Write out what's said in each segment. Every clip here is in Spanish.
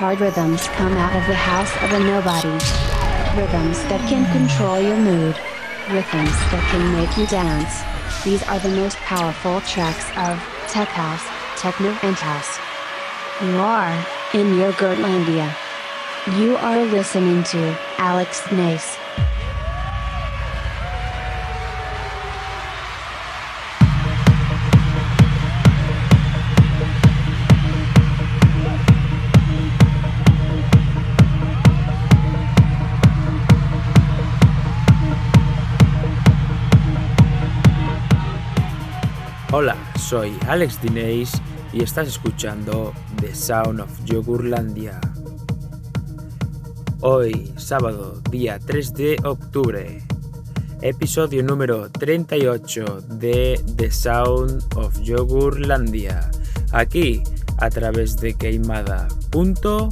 hard rhythms come out of the house of a nobody. Rhythms that can control your mood. Rhythms that can make you dance. These are the most powerful tracks of Tech House, Techno and House. You are in your Gertlandia. You are listening to Alex Nace. Soy Alex Dineix y estás escuchando The Sound of Yogurlandia. Hoy, sábado, día 3 de octubre, episodio número 38 de The Sound of Yogurlandia, aquí a través de queimada.live.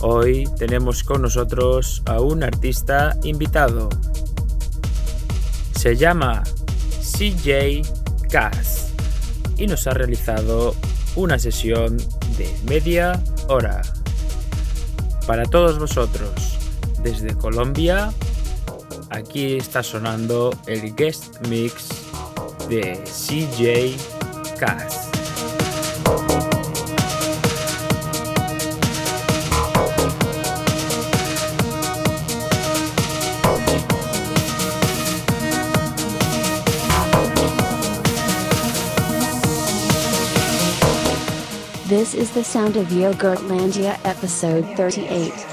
Hoy tenemos con nosotros a un artista invitado se llama CJ Cass y nos ha realizado una sesión de media hora. Para todos vosotros, desde Colombia, aquí está sonando el guest mix de CJ Cass. This is the sound of Yogurtlandia episode 38.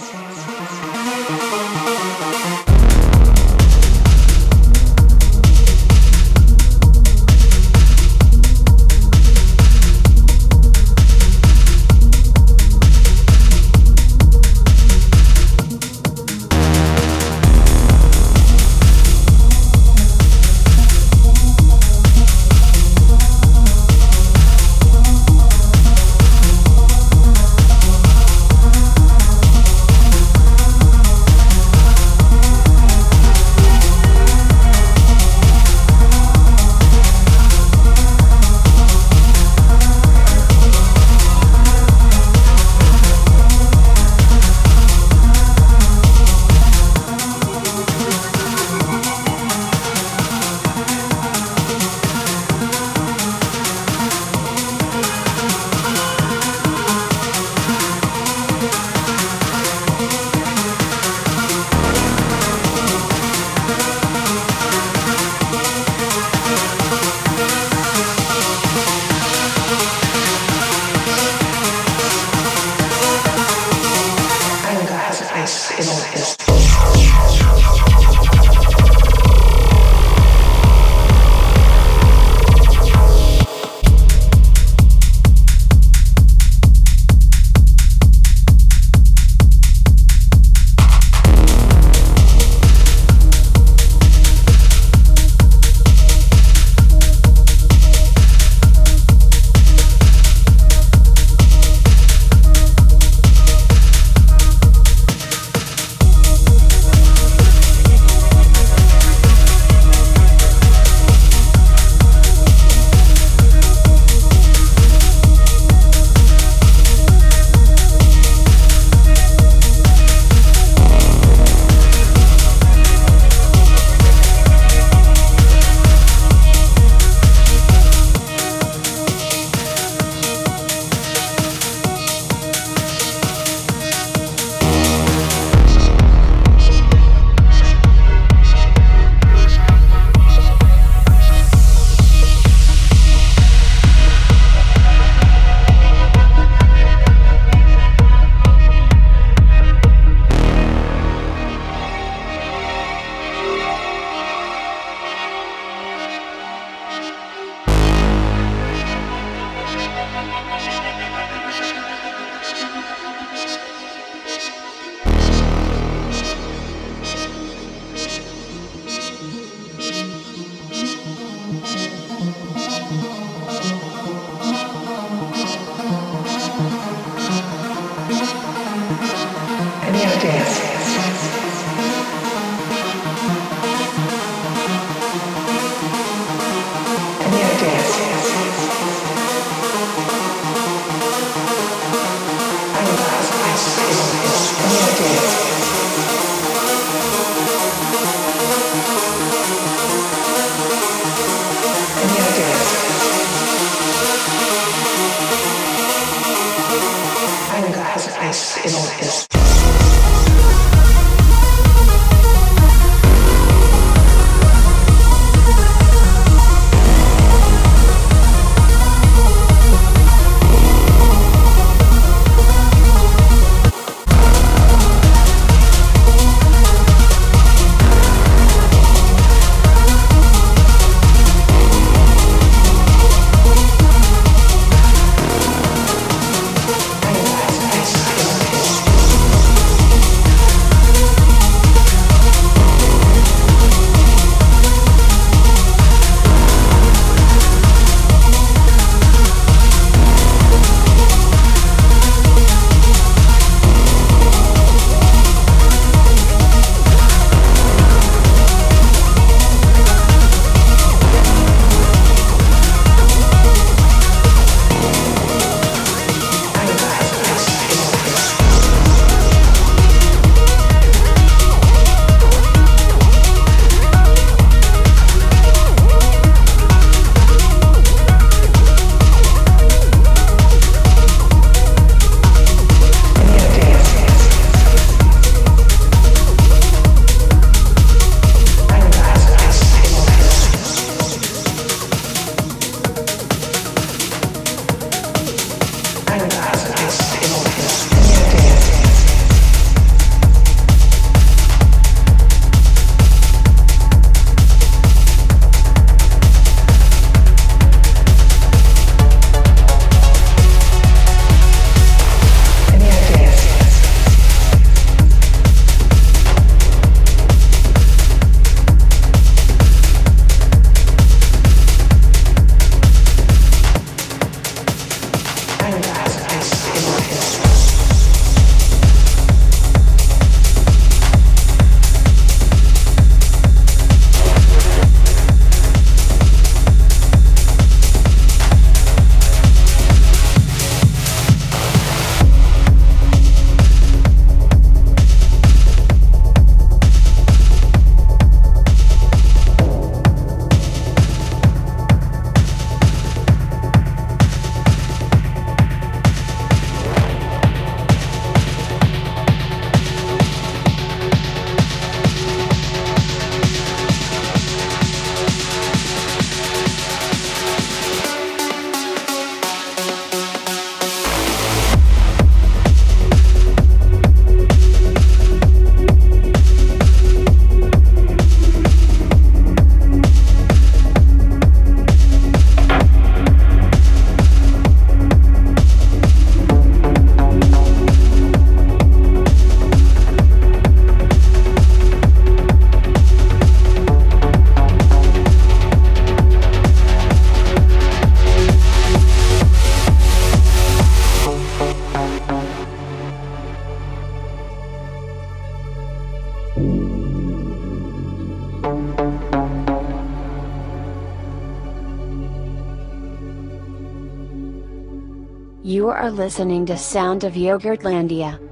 Listening to Sound of Yogurtlandia.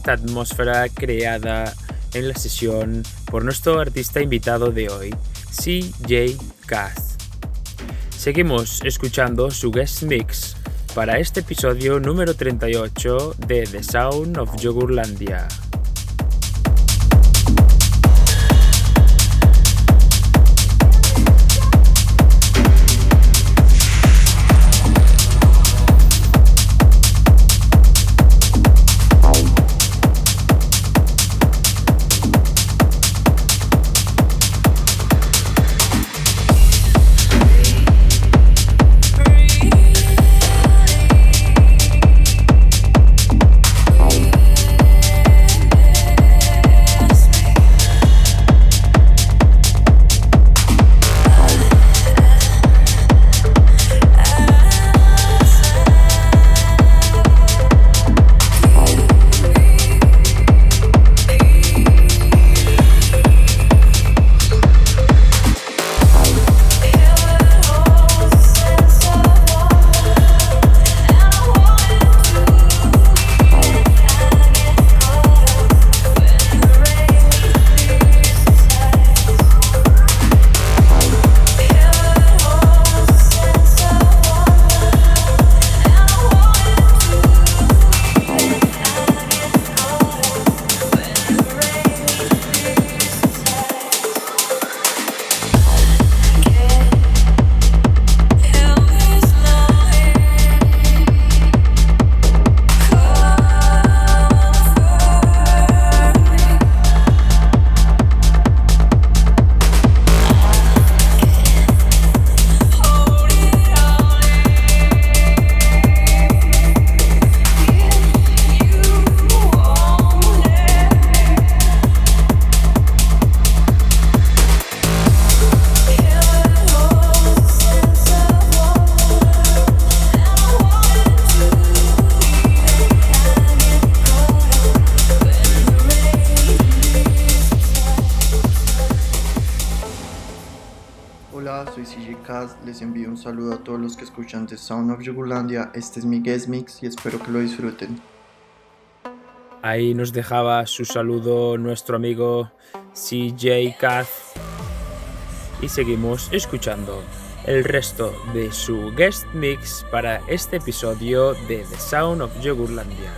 Esta atmósfera creada en la sesión por nuestro artista invitado de hoy, CJ Kath. Seguimos escuchando su guest mix para este episodio número 38 de The Sound of Yogurlandia. Saludo a todos los que escuchan The Sound of Yugulandia. Este es mi guest mix y espero que lo disfruten. Ahí nos dejaba su saludo nuestro amigo CJ Kath. Y seguimos escuchando el resto de su guest mix para este episodio de The Sound of Yogurlandia,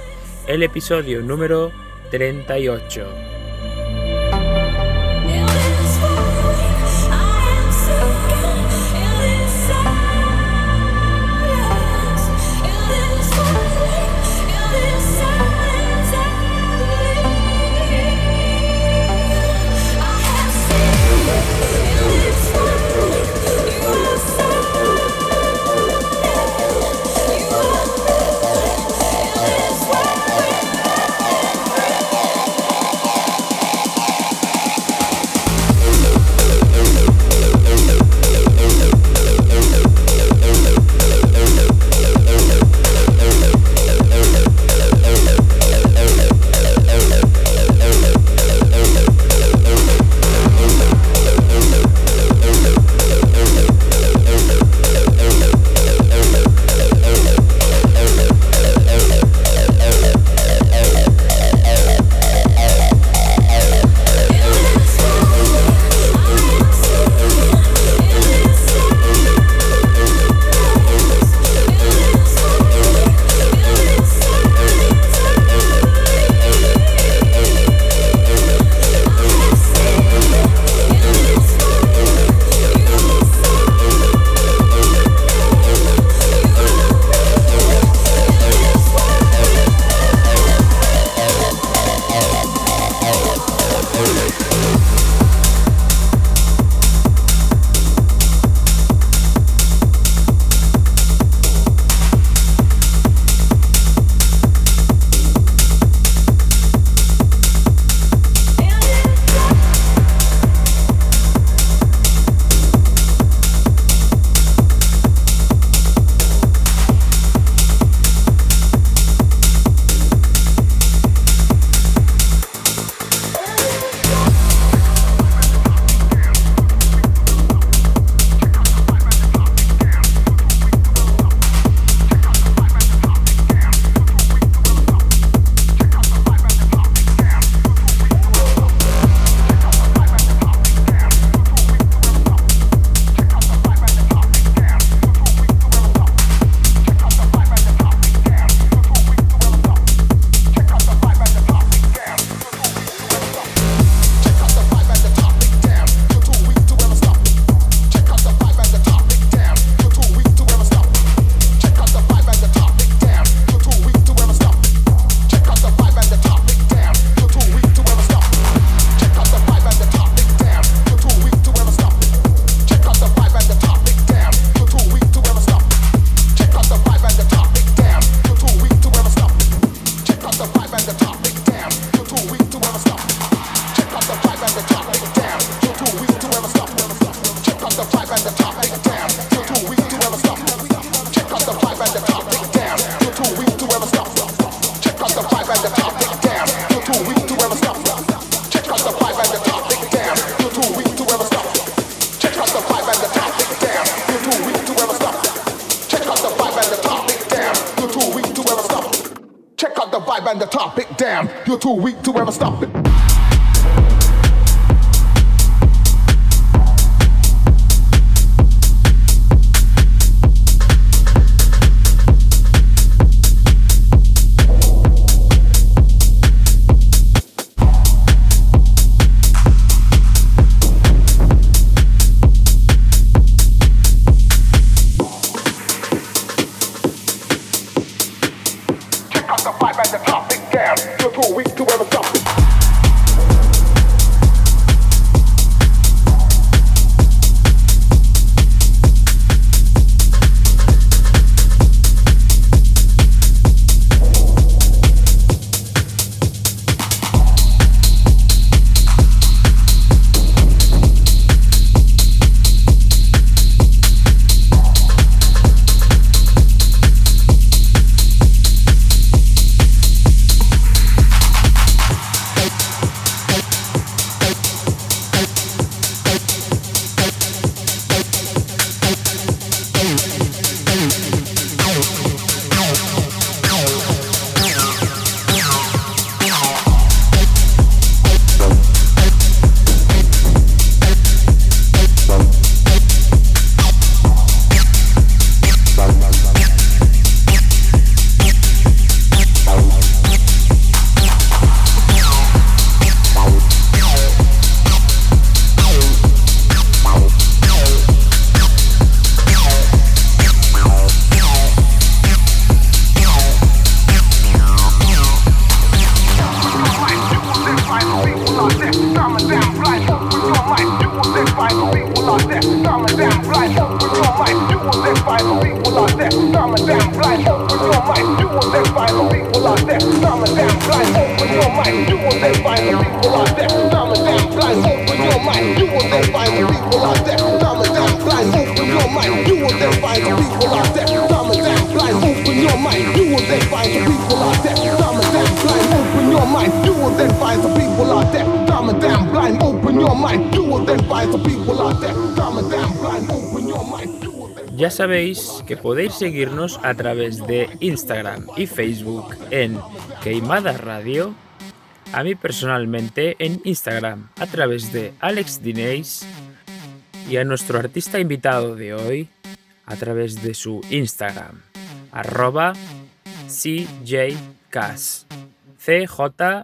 el episodio número 38. Podéis seguirnos a través de Instagram y Facebook en Queimada Radio. A mí personalmente en Instagram a través de Alex Dinés y a nuestro artista invitado de hoy a través de su Instagram arroba CJCash C-J-K-A-Z-H.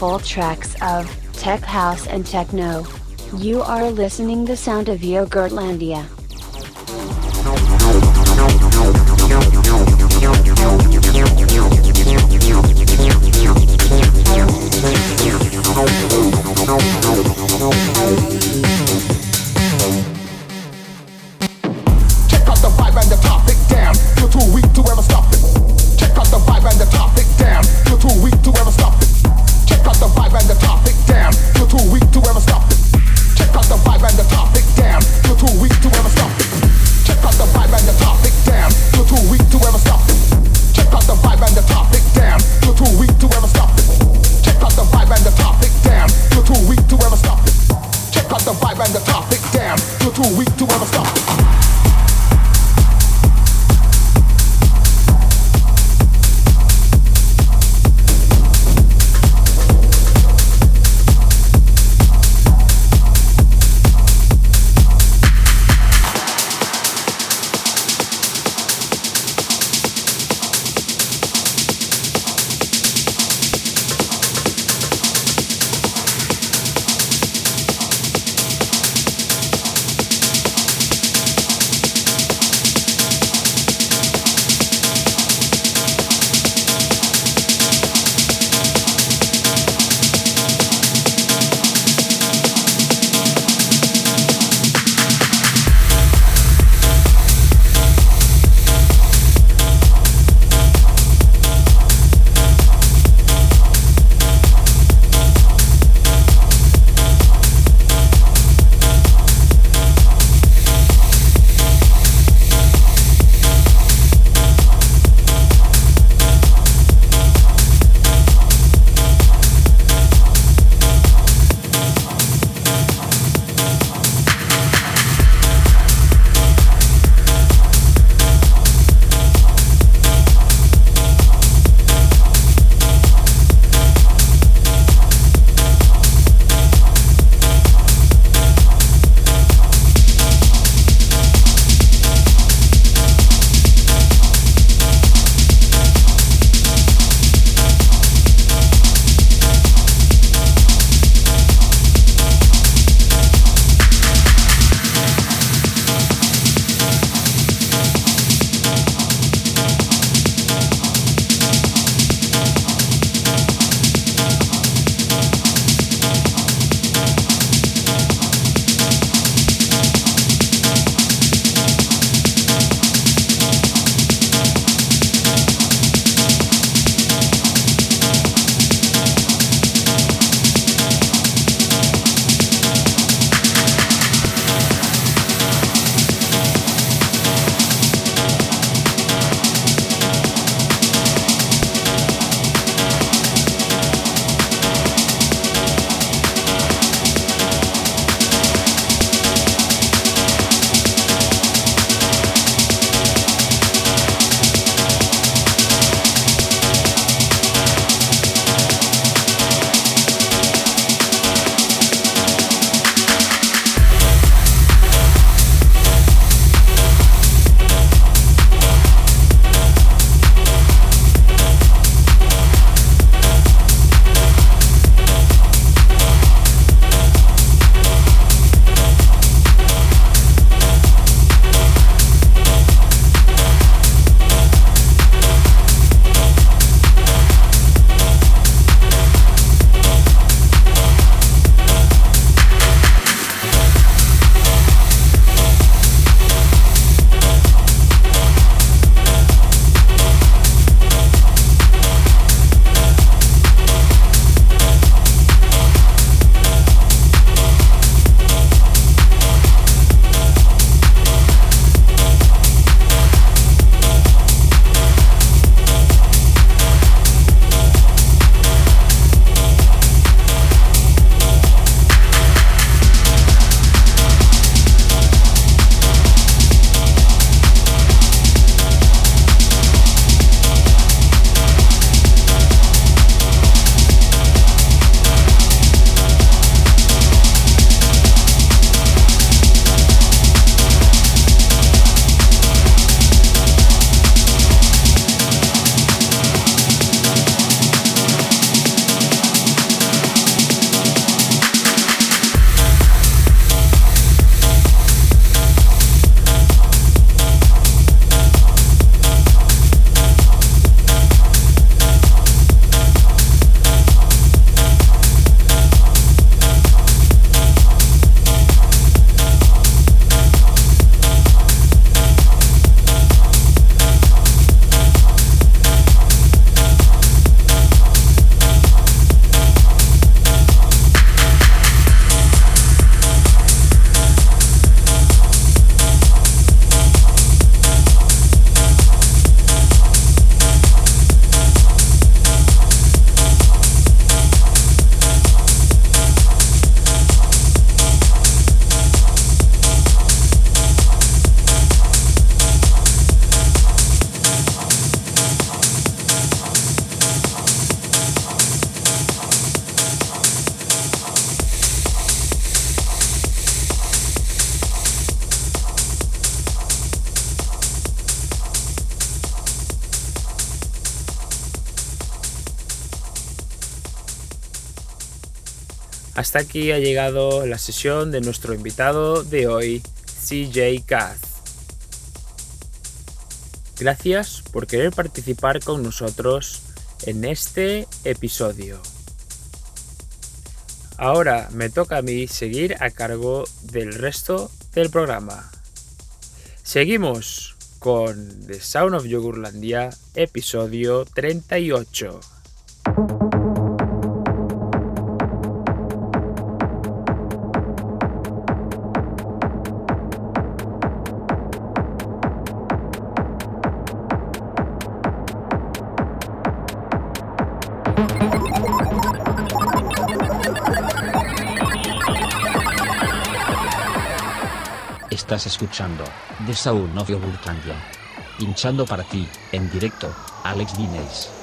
Powerful tracks of tech house and techno. You are listening the sound of Yogurtlandia. the vibe and the topic Damn, You're too weak to ever stop. Hasta aquí ha llegado la sesión de nuestro invitado de hoy, CJ Kaz. Gracias por querer participar con nosotros en este episodio. Ahora me toca a mí seguir a cargo del resto del programa. Seguimos con The Sound of Yogurlandia, episodio 38. Estás escuchando The Sound of Yogurtandia. Pinchando para ti, en directo, Alex Dines.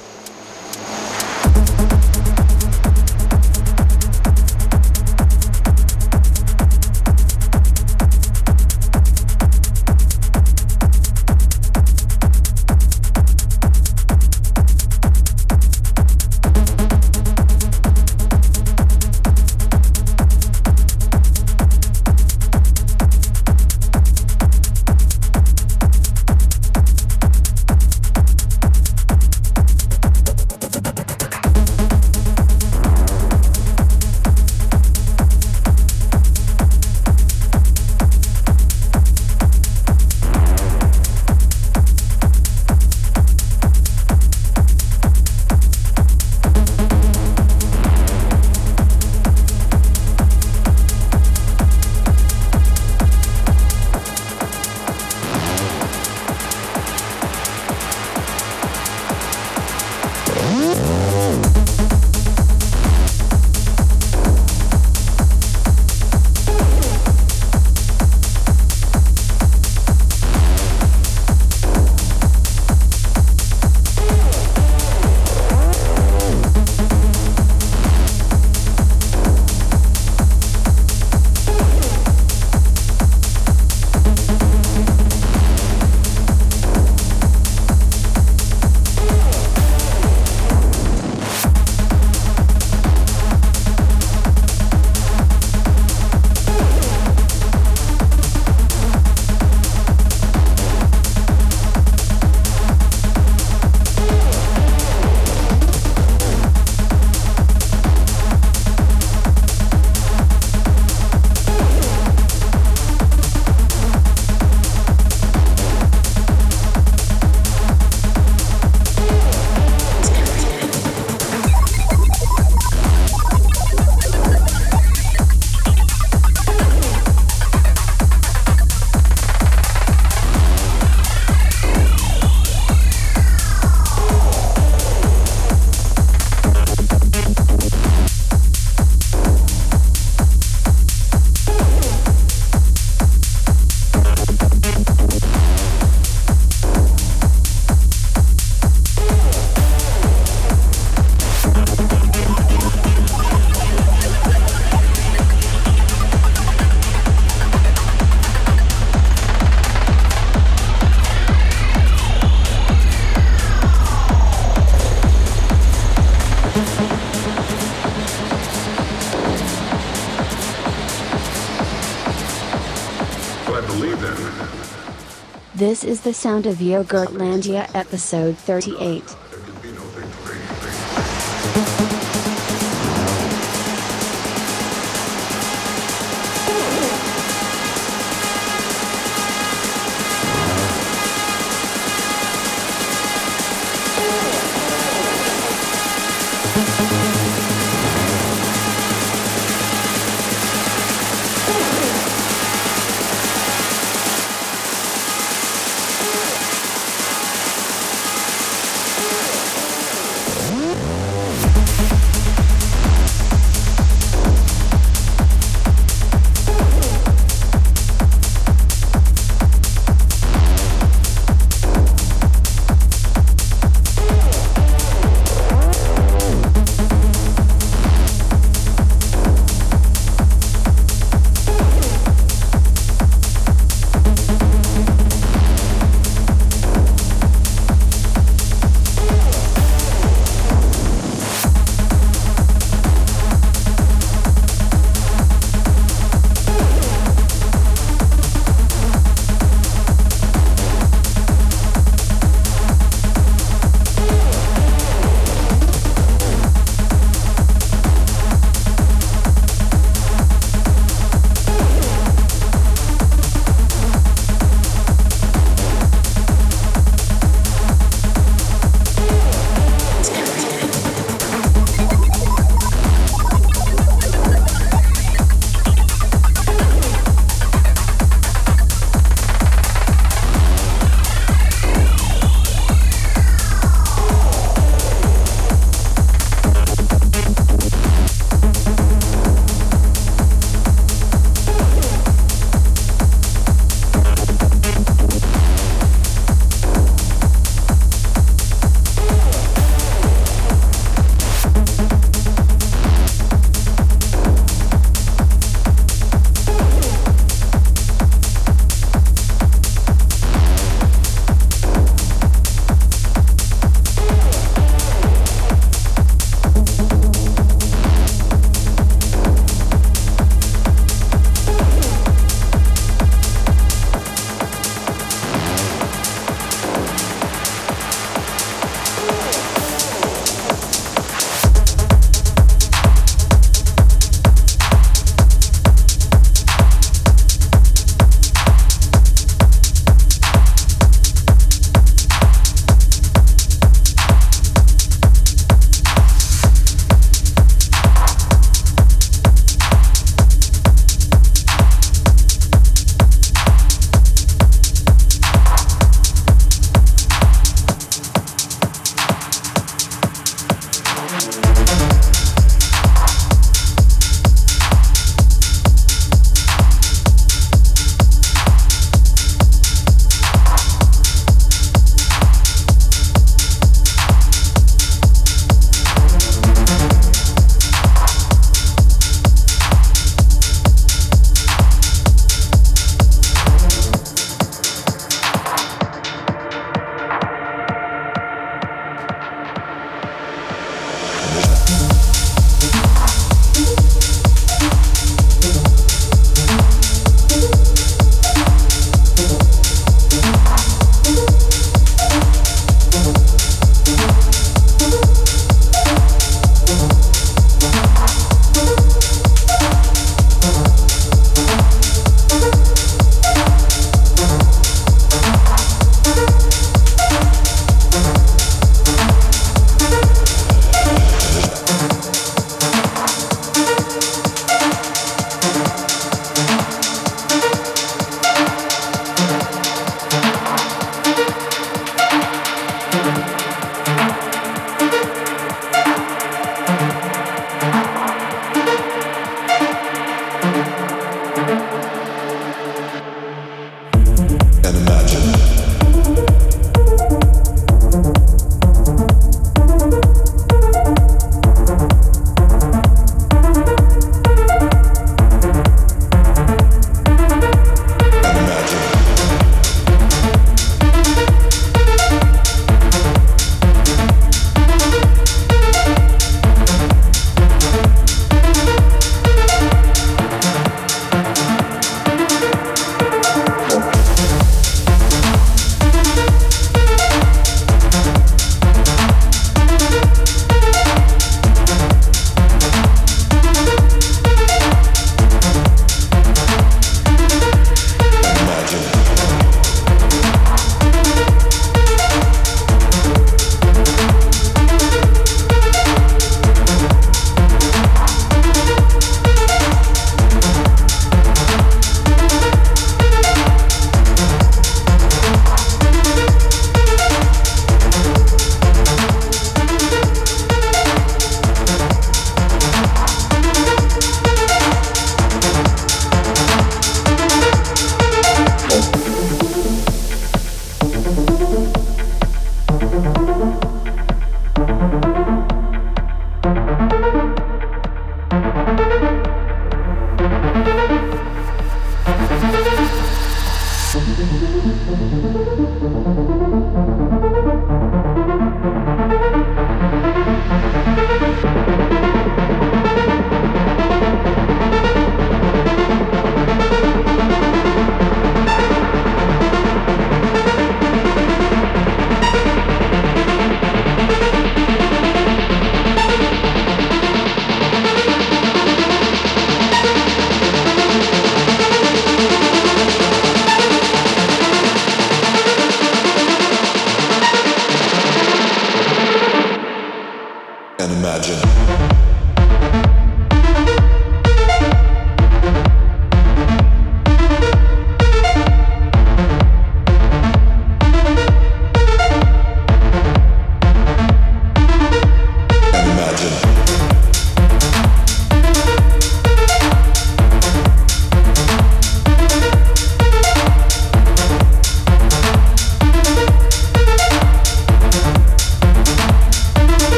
This is the sound of Yogurtlandia episode 38.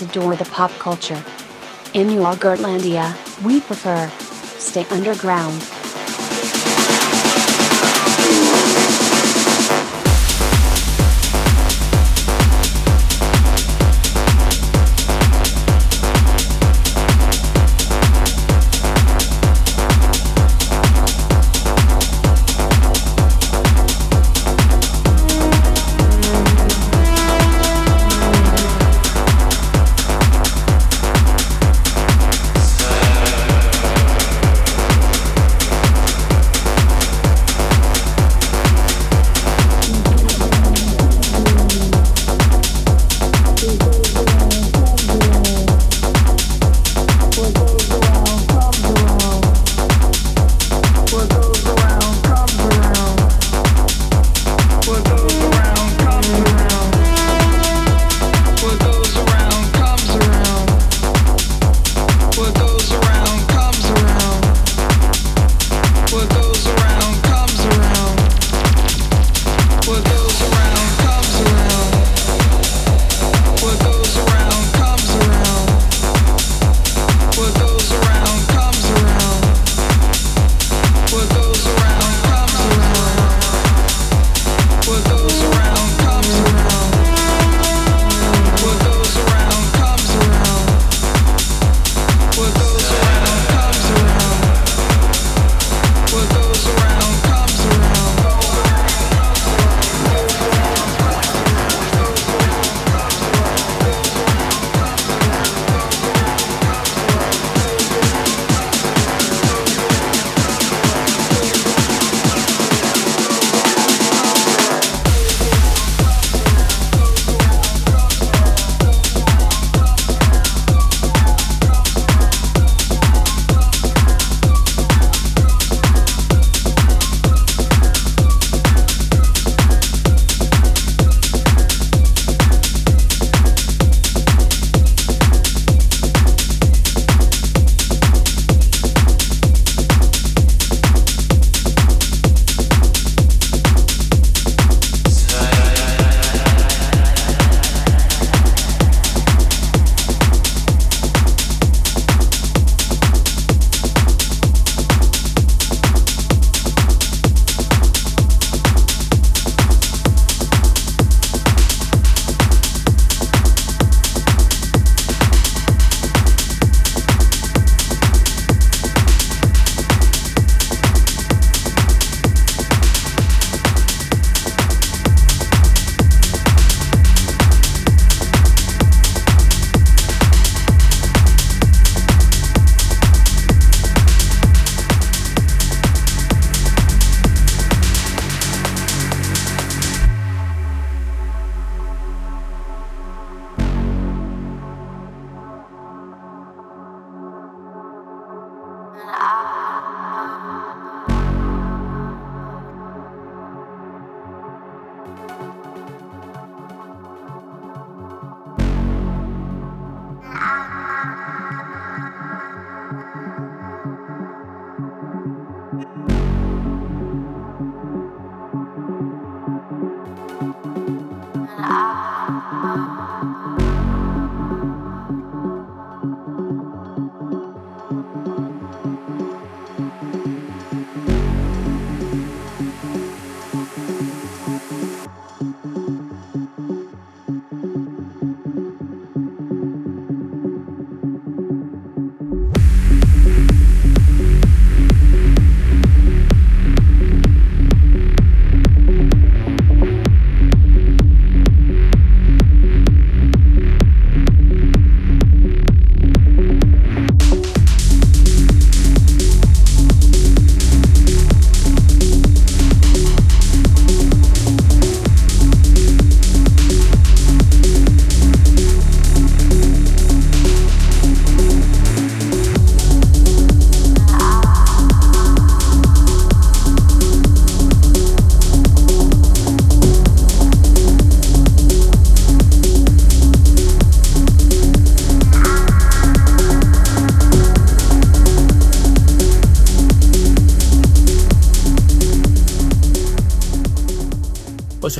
Adore the pop culture. In Yogurtlandia, we prefer stay underground.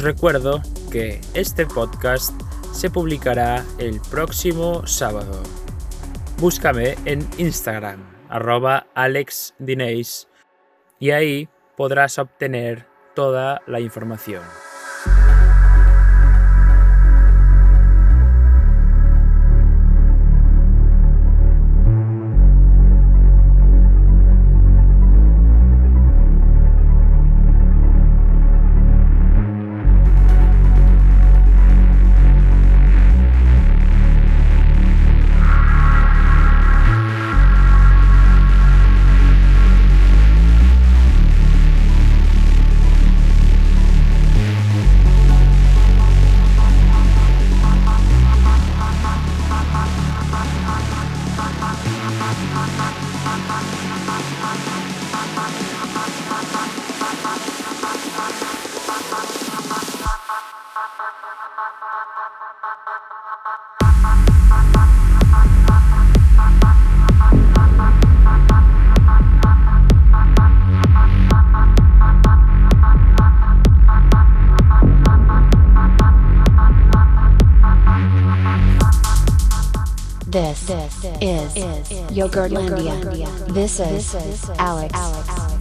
Recuerdo que este podcast se publicará el próximo sábado. Búscame en Instagram, arroba y ahí podrás obtener toda la información. This, this is, is Yogurtlandia. This is Alex.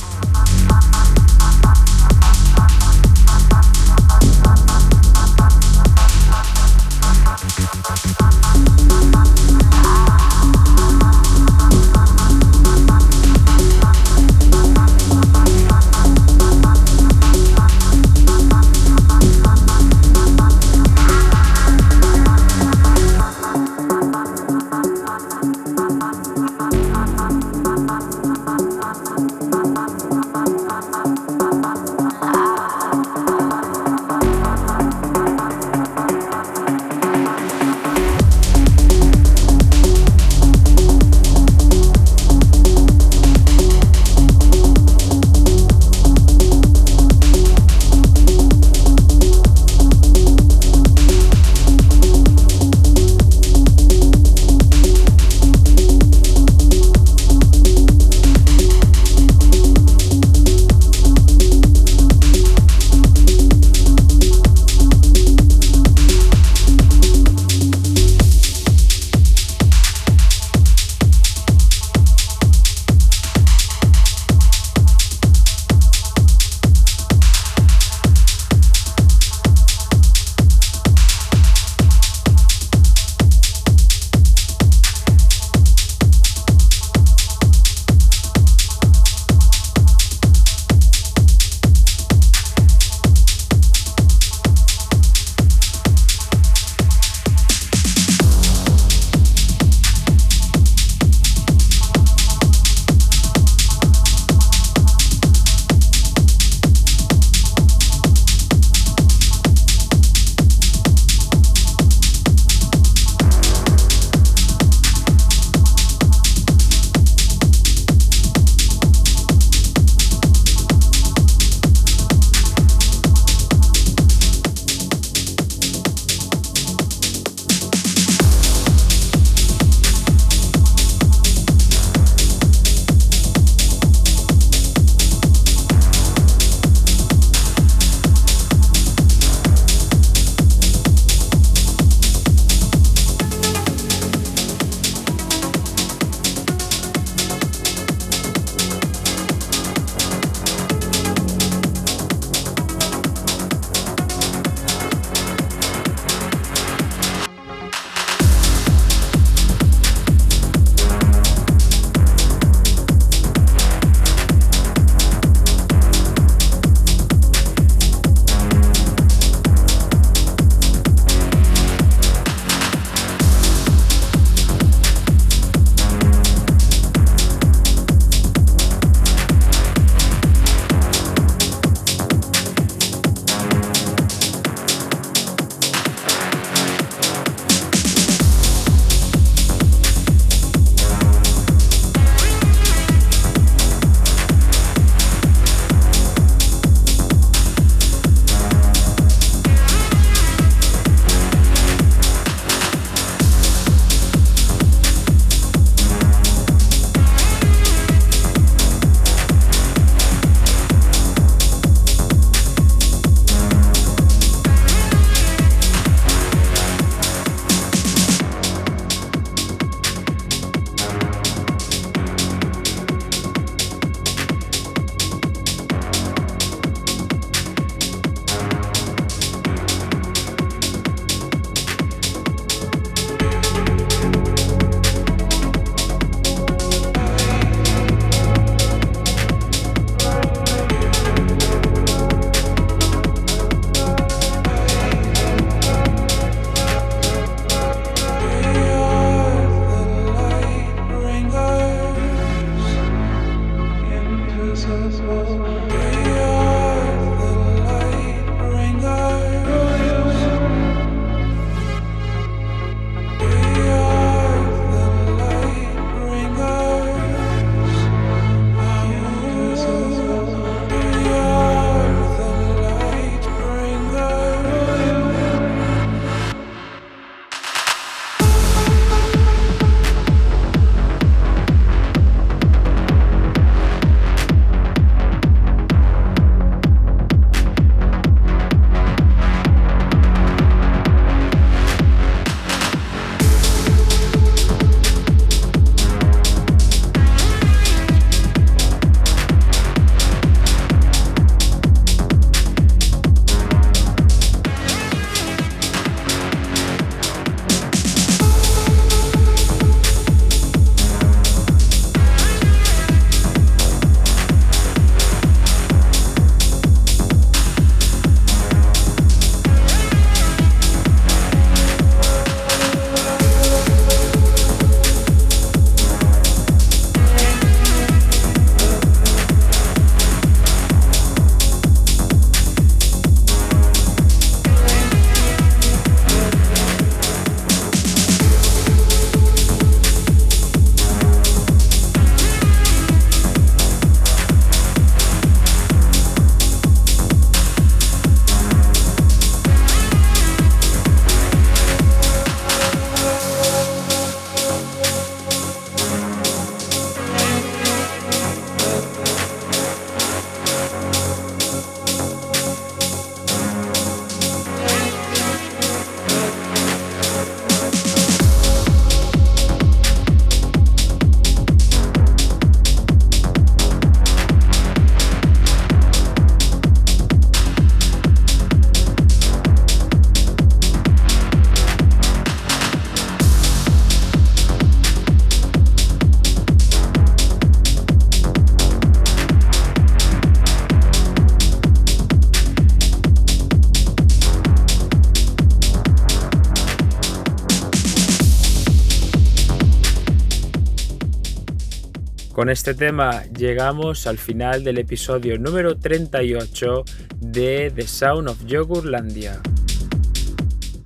Con este tema llegamos al final del episodio número 38 de The Sound of Yogurlandia.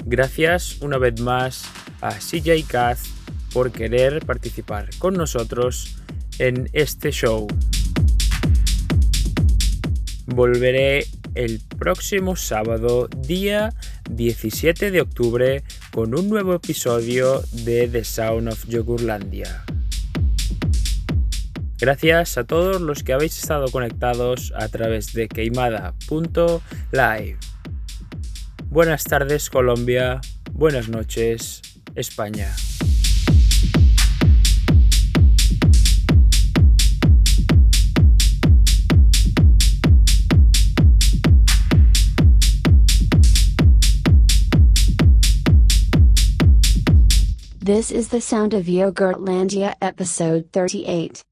Gracias una vez más a CJ Kaz por querer participar con nosotros en este show. Volveré el próximo sábado, día 17 de octubre, con un nuevo episodio de The Sound of Yogurlandia. Gracias a todos los que habéis estado conectados a través de queimada.live. Buenas tardes Colombia, buenas noches España. This is the sound of Yogurtlandia episode 38.